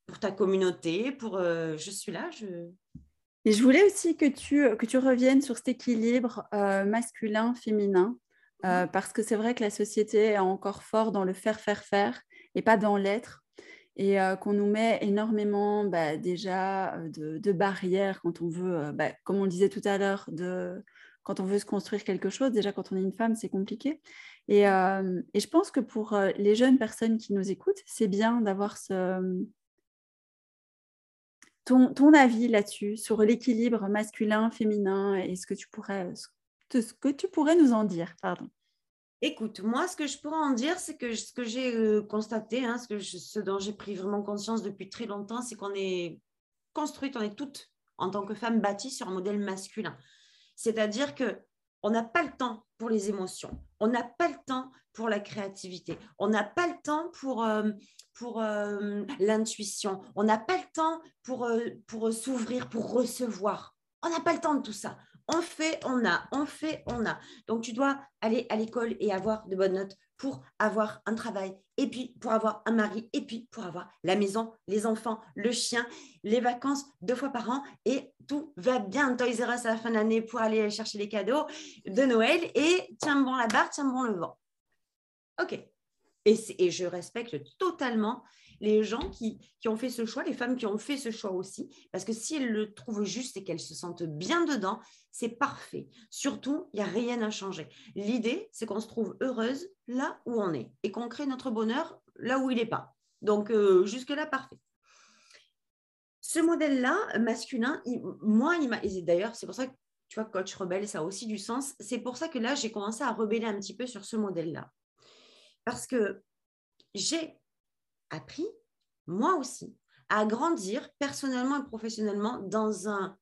pour ta communauté, pour euh, je suis là, je et je voulais aussi que tu, que tu reviennes sur cet équilibre euh, masculin-féminin, mmh. parce que c'est vrai que la société est encore fort dans le faire, faire, faire, et pas dans l'être, et qu'on nous met énormément bah, déjà de, barrières quand on veut, bah, comme on le disait tout à l'heure, de, quand on veut se construire quelque chose, déjà quand on est une femme, c'est compliqué. Et, euh, et, je pense que pour euh, les jeunes personnes qui nous écoutent, c'est bien d'avoir ce... ton, ton avis là-dessus, sur l'équilibre masculin-féminin et ce que, tu pourrais, ce que tu pourrais nous en dire. Pardon. Écoute, moi, ce que je pourrais en dire, c'est que ce que j'ai euh, constaté, hein, ce, que ce dont j'ai pris vraiment conscience depuis très longtemps, c'est qu'on est construite, on est toutes, en tant que femmes, bâties sur un modèle masculin. C'est-à-dire que on n'a pas le temps pour les émotions, on n'a pas le temps pour la créativité, on n'a pas le temps pour, euh, pour euh, l'intuition, on n'a pas le temps pour, pour s'ouvrir, pour recevoir. On n'a pas le temps de tout ça. On fait, on a, on fait, on a. Donc tu dois aller à l'école et avoir de bonnes notes pour avoir un travail, et puis pour avoir un mari, et puis pour avoir la maison, les enfants, le chien, les vacances deux fois par an, et tout va bien. Toys R Us à la fin d'année pour aller chercher les cadeaux de Noël, et tiens bon la barre, tiens bon le vent. Ok. Et je respecte totalement les gens qui, ont fait ce choix, les femmes qui ont fait ce choix aussi, parce que si elles le trouvent juste et qu'elles se sentent bien dedans, c'est parfait. Surtout, il n'y a rien à changer. L'idée, c'est qu'on se trouve heureuse là où on est et qu'on crée notre bonheur là où il n'est pas. Donc, euh, jusque-là, parfait. Ce modèle-là, masculin, moi, il m'a. D'ailleurs, c'est pour ça que tu vois, coach rebelle, ça a aussi du sens. C'est pour ça que là, j'ai commencé à rebeller un petit peu sur ce modèle-là. Parce que j'ai appris, moi aussi, à grandir personnellement et professionnellement dans un,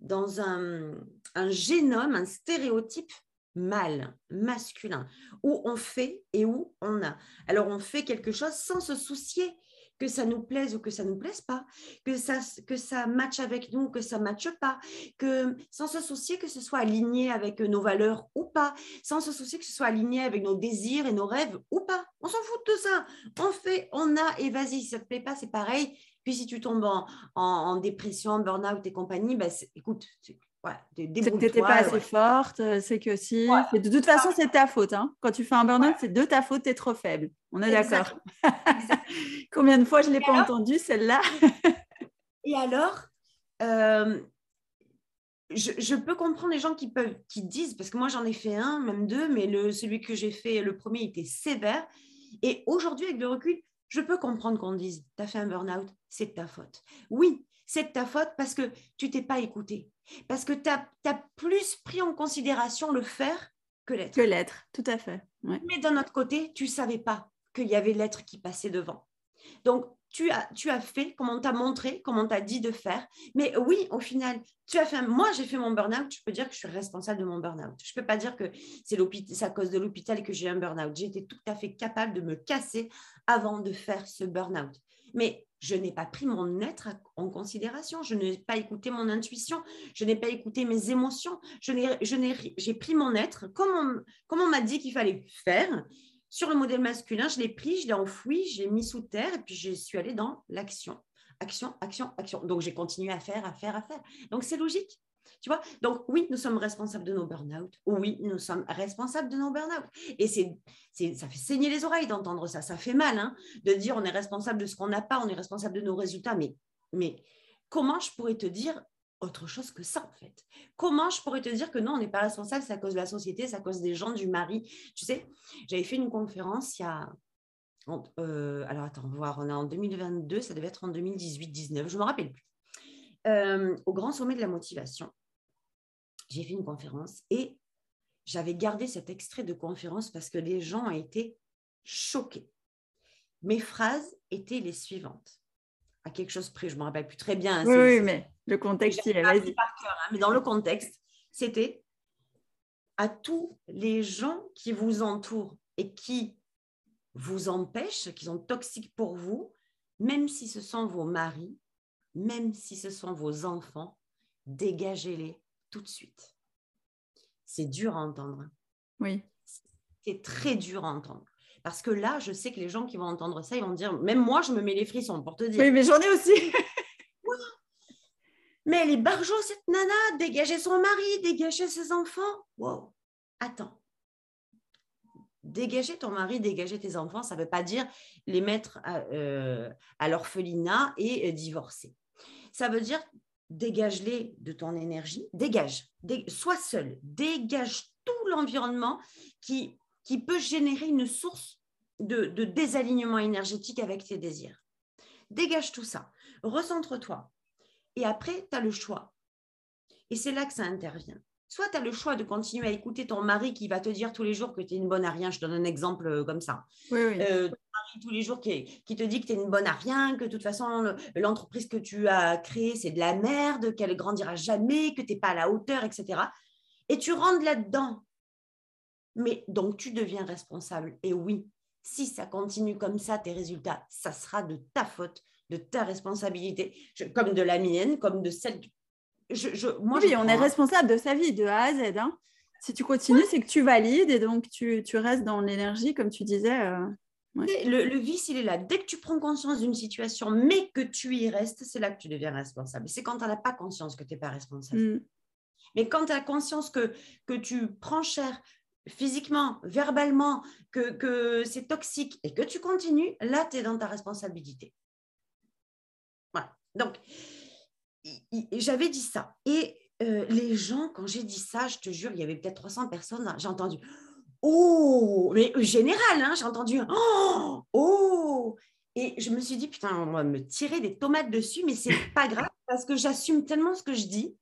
dans un, un génome, un stéréotype mâle, masculin, où on fait et où on a. Alors on fait quelque chose sans se soucier que ça nous plaise ou que ça ne nous plaise pas, que ça, matche avec nous ou que ça ne matche pas, que sans se soucier que ce soit aligné avec nos valeurs ou pas, sans se soucier que ce soit aligné avec nos désirs et nos rêves ou pas. On s'en fout de ça. On fait, on a et vas-y, si ça ne te plaît pas, c'est pareil. Puis si tu tombes en, en, dépression, burn-out et compagnie, ben, écoute, c'est que tu n'étais pas assez forte, c'est que si. De toute façon, c'est ta faute. Hein. Quand tu fais un burn-out, c'est de ta faute, tu es trop faible. On est d'accord. Combien de fois je ne l'ai pas entendu, celle-là? Et alors, euh, je, peux comprendre les gens qui, peuvent, qui disent, parce que moi j'en ai fait un, même deux, mais le, celui que j'ai fait, le premier, était sévère. Et aujourd'hui, avec le recul, je peux comprendre qu'on dise, tu as fait un burn-out, c'est de ta faute. Oui, c'est de ta faute parce que tu t'es pas écouté. Parce que tu as, plus pris en considération le faire que l'être. Que l'être, tout à fait. Mais d'un autre côté, tu ne savais pas qu'il y avait l'être qui passait devant. Donc, tu as, fait comme on t'a montré, comme on t'a dit de faire. Mais oui, au final, tu as fait. Moi, j'ai fait mon burn-out. Je peux dire que je suis responsable de mon burn-out. Je ne peux pas dire que c'est à cause de l'hôpital que j'ai un burn-out. J'étais tout à fait capable de me casser avant de faire ce burn-out. Mais je n'ai pas pris mon être en considération, je n'ai pas écouté mon intuition, je n'ai pas écouté mes émotions, j'ai pris mon être comme on, m'a dit qu'il fallait faire. Sur le modèle masculin, je l'ai pris, je l'ai enfoui, je l'ai mis sous terre et puis je suis allée dans l'action. Action, action, action. Donc j'ai continué à faire, à faire, à faire. Donc c'est logique. Tu vois Donc oui, nous sommes responsables de nos burn-out. Oui, nous sommes responsables de nos burn-out. Et c'est, ça fait saigner les oreilles d'entendre ça. Ça fait mal hein, de dire on est responsable de ce qu'on n'a pas, on est responsable de nos résultats. Mais, mais comment je pourrais te dire autre chose que ça, en fait. Comment je pourrais te dire que non, on n'est pas responsable, c'est à cause de la société, c'est à cause des gens, du mari. Tu sais, j'avais fait une conférence il y a... Euh, alors attends, voir, on est en 2022, ça devait être en 2018-19, je ne me rappelle plus. Euh, au grand sommet de la motivation j'ai fait une conférence et j'avais gardé cet extrait de conférence parce que les gens été choqués. Mes phrases étaient les suivantes. À quelque chose près, je ne me rappelle plus très bien. Hein, oui, mais le contexte, il est. Hein, mais dans le contexte, c'était à tous les gens qui vous entourent et qui vous empêchent, qui sont toxiques pour vous, même si ce sont vos maris, même si ce sont vos enfants, dégagez-les tout de suite. C'est dur à entendre. Oui. C'est très dur à entendre. Parce que là, je sais que les gens qui vont entendre ça, ils vont dire, même moi, je me mets les frissons pour te dire. Oui, mais j'en ai aussi. mais elle est barjo, cette nana, dégager son mari, dégager ses enfants. Wow, attends. Dégager ton mari, dégager tes enfants, ça ne veut pas dire les mettre à, euh, l'orphelinat et euh, divorcer. Ça veut dire dégage-les de ton énergie, dégage, sois seul, dégage tout l'environnement qui, qui peut générer une source de, de désalignement énergétique avec tes désirs. Dégage tout ça, recentre-toi. Et après, tu as le choix. Et c'est là que ça intervient. Soit tu as le choix de continuer à écouter ton mari qui va te dire tous les jours que tu es une bonne à rien. Je donne un exemple euh, comme ça. Oui, oui. Euh, ton mari tous les jours qui, qui te dit que tu es une bonne à rien, que de toute façon, l'entreprise que tu as créée, c'est de la merde, qu'elle grandira jamais, que tu n'es pas à la hauteur, etc. Et tu rentres là-dedans. Mais donc, tu deviens responsable. Et oui, si ça continue comme ça, tes résultats, ça sera de ta faute, de ta responsabilité, comme de la mienne, comme de celle oui, on est responsable de sa vie de A à Z. Hein. Si tu continues, c'est que tu valides et donc tu, restes dans l'énergie, comme tu disais. Euh, le, vice, il est là. Dès que tu prends conscience d'une situation, mais que tu y restes, c'est là que tu deviens responsable. C'est quand tu n'as pas conscience que tu n'es pas responsable. Mm. Mais quand tu as conscience que, que tu prends cher physiquement, verbalement, que, que c'est toxique et que tu continues, là, tu es dans ta responsabilité. Voilà. Donc, j'avais dit ça. Et euh, les gens, quand j'ai dit ça, je te jure, il y avait peut-être 300 personnes, j'ai entendu Oh, mais général, hein, j'ai entendu Oh, oh. Et je me suis dit, putain, on va me tirer des tomates dessus, mais c'est pas grave parce que j'assume tellement ce que je dis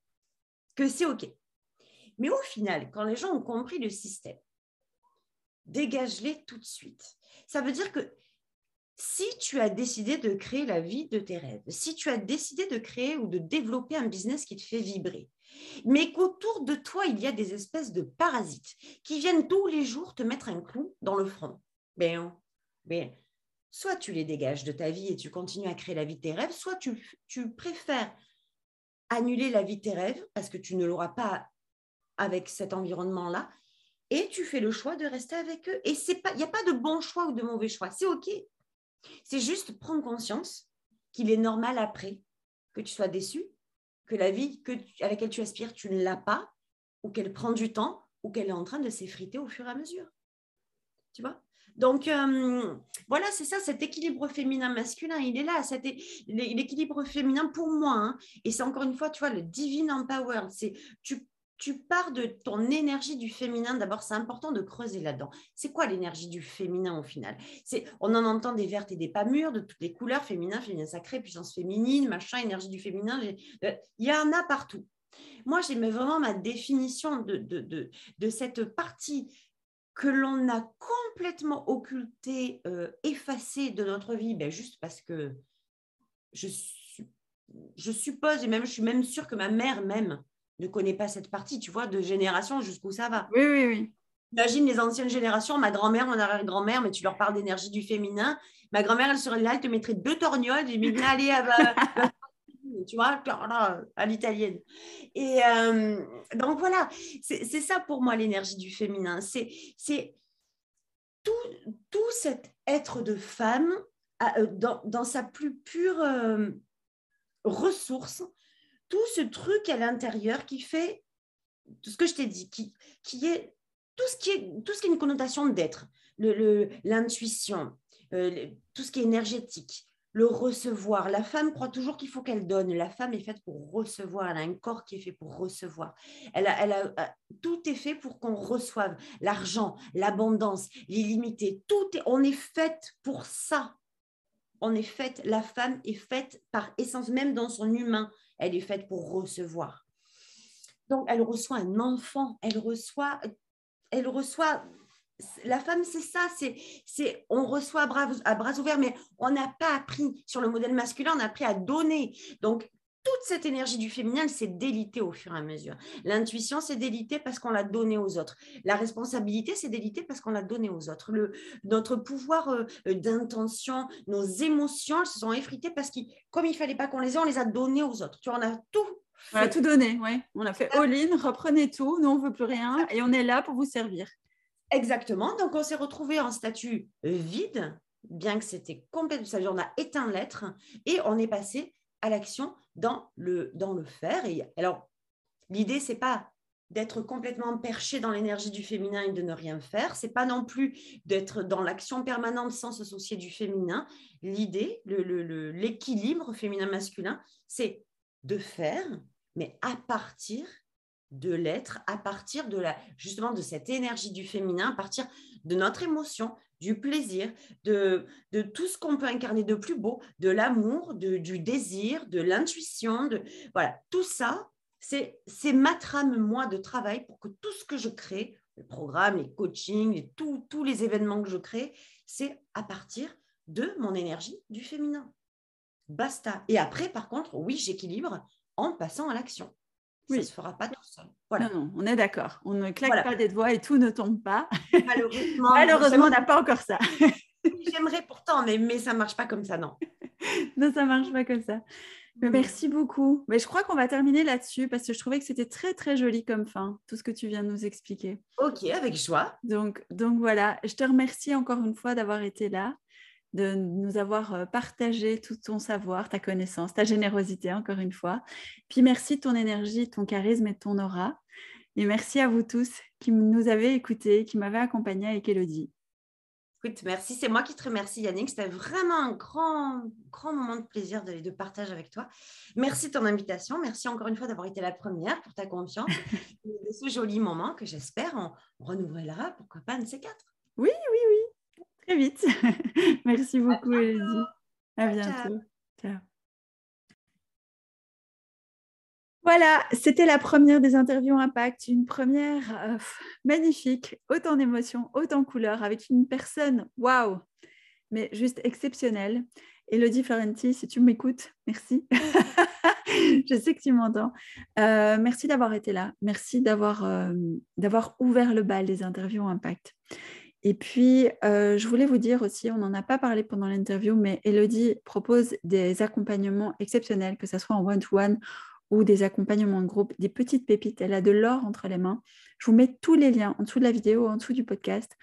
que c'est OK. Mais au final, quand les gens ont compris le système, dégage-les tout de suite. Ça veut dire que si tu as décidé de créer la vie de tes rêves, si tu as décidé de créer ou de développer un business qui te fait vibrer, mais qu'autour de toi, il y a des espèces de parasites qui viennent tous les jours te mettre un clou dans le front, ben, ben, soit tu les dégages de ta vie et tu continues à créer la vie de tes rêves, soit tu, tu préfères annuler la vie de tes rêves parce que tu ne l'auras pas avec cet environnement-là et tu fais le choix de rester avec eux. Et il n'y a pas de bon choix ou de mauvais choix, c'est OK. C'est juste prendre conscience qu'il est normal après que tu sois déçu, que la vie que à laquelle tu aspires, tu ne l'as pas, ou qu'elle prend du temps, ou qu'elle est en train de s'effriter au fur et à mesure. Tu vois? Donc, euh, voilà, c'est ça, cet équilibre féminin-masculin, il est là. L'équilibre féminin, pour moi, hein, et c'est encore une fois, tu vois, le divine empowered, c'est tu tu pars de ton énergie du féminin. D'abord, c'est important de creuser là-dedans. C'est quoi l'énergie du féminin au final? C'est, On en entend des vertes et des pas mûres, de toutes les couleurs, féminin, féminin sacré, puissance féminine, machin, énergie du féminin. Euh, il y en a partout. Moi, j'aimais vraiment ma définition de, cette partie que l'on a complètement occultée, euh, effacée de notre vie, ben, juste parce que je, je suppose, et même je suis même sûre que ma mère même ne connaît pas cette partie, tu vois, de génération jusqu'où ça va. Oui, oui, oui. Imagine les anciennes générations, ma grand-mère, mon arrière-grand-mère, mais tu leur parles d'énergie du féminin. Ma grand-mère, elle serait là, elle te mettrait deux torgnoles, et me allez, à, tu vois, à l'italienne. Et euh, donc voilà, c'est ça pour moi l'énergie du féminin. C'est tout, tout cet être de femme euh, dans, dans sa plus pure euh, ressource tout ce truc à l'intérieur qui fait tout ce que je t'ai dit, qui, est tout ce qui est une connotation d'être, l'intuition, euh, tout ce qui est énergétique, le recevoir. La femme croit toujours qu'il faut qu'elle donne. La femme est faite pour recevoir. Elle a un corps qui est fait pour recevoir. Elle a, elle euh, tout est fait pour qu'on reçoive l'argent, l'abondance, l'illimité. Tout est, on est faite pour ça. On est la femme est faite par essence, même dans son humain elle est faite pour recevoir. Donc, elle reçoit un enfant, elle reçoit, elle reçoit. La femme, c'est ça, c'est, on reçoit à bras, à bras ouverts, mais on n'a pas appris sur le modèle masculin, on a appris à donner. Donc, toute cette énergie du féminin, s'est délitée au fur et à mesure. L'intuition, c'est délité parce qu'on l'a donnée aux autres. La responsabilité, c'est délité parce qu'on l'a donnée aux autres. Le, notre pouvoir euh, d'intention, nos émotions, elles se sont effritées parce que, comme il fallait pas qu'on les ait, on les a données aux autres. Tu vois, on a tout on a tout donné, ouais. On a fait all-in, reprenez tout, nous on veut plus rien et on est là pour vous servir. Exactement. Donc on s'est retrouvé en statut vide, bien que c'était complètement. Ça on a éteint l'être et on est passé l'action dans le, faire. Et alors, l'idée, c'est pas d'être complètement perché dans l'énergie du féminin et de ne rien faire. C'est pas non plus d'être dans l'action permanente sans se du féminin. L'idée, l'équilibre le, féminin-masculin, c'est de faire, mais à partir de l'être, à partir de la, justement de cette énergie du féminin, à partir de notre émotion, du plaisir, de, de tout ce qu'on peut incarner de plus beau, de l'amour, du désir, de l'intuition, de voilà, tout ça, c'est ma trame, moi, de travail pour que tout ce que je crée, le programme, les coachings, tous les événements que je crée, c'est à partir de mon énergie du féminin. Basta. Et après, par contre, oui, j'équilibre en passant à l'action. Ça ne se fera pas tout Voilà. Non, non, on est d'accord. On ne claque pas des doigts et tout ne tombe pas. Malheureusement, Malheureusement on n'a pas encore ça. J'aimerais pourtant, mais, mais ça ne marche pas comme ça, non. non, ça ne marche pas comme ça. Mais merci beaucoup. Mais je crois qu'on va terminer là-dessus parce que je trouvais que c'était très très joli comme fin, tout ce que tu viens de nous expliquer. Ok, avec joie. Donc, donc voilà, je te remercie encore une fois d'avoir été là de nous avoir euh, partagé tout ton savoir, ta connaissance, ta générosité, encore une fois. Puis merci de ton énergie, ton charisme et ton aura. Et merci à vous tous qui nous avez écoutés, qui m'avez accompagné avec Elodie. Écoute, merci. C'est moi qui te remercie, Yannick. C'était vraiment un grand, grand moment de plaisir de, de, partage avec toi. Merci de ton invitation. Merci encore une fois d'avoir été la première pour ta confiance de ce joli moment que j'espère on renouvellera, pourquoi pas, un de ces quatre? Oui, oui, oui très vite. Merci beaucoup, Elodie. À bientôt. Ciao. Voilà, c'était la première des interviews Impact, une première euh, magnifique, autant d'émotions, autant de couleurs, avec une personne, waouh, mais juste exceptionnelle. Elodie Florenti, si tu m'écoutes, merci. Je sais que tu m'entends. Euh, merci d'avoir été là. Merci d'avoir euh, d'avoir ouvert le bal des interviews Impact. Et puis, euh, je voulais vous dire aussi, on n'en a pas parlé pendant l'interview, mais Elodie propose des accompagnements exceptionnels, que ce soit en one-to-one ou des accompagnements de groupe, des petites pépites. Elle a de l'or entre les mains. Je vous mets tous les liens en dessous de la vidéo, en dessous du podcast.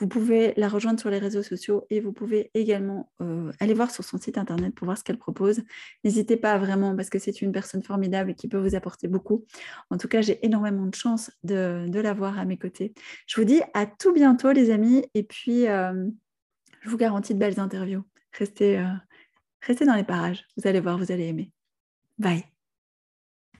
Vous pouvez la rejoindre sur les réseaux sociaux et vous pouvez également euh, aller voir sur son site internet pour voir ce qu'elle propose. N'hésitez pas vraiment parce que c'est une personne formidable et qui peut vous apporter beaucoup. En tout cas, j'ai énormément de chance de, de l'avoir à mes côtés. Je vous dis à tout bientôt les amis et puis euh, je vous garantis de belles interviews. Euh, restez dans les parages. Vous allez voir, vous allez aimer. Bye.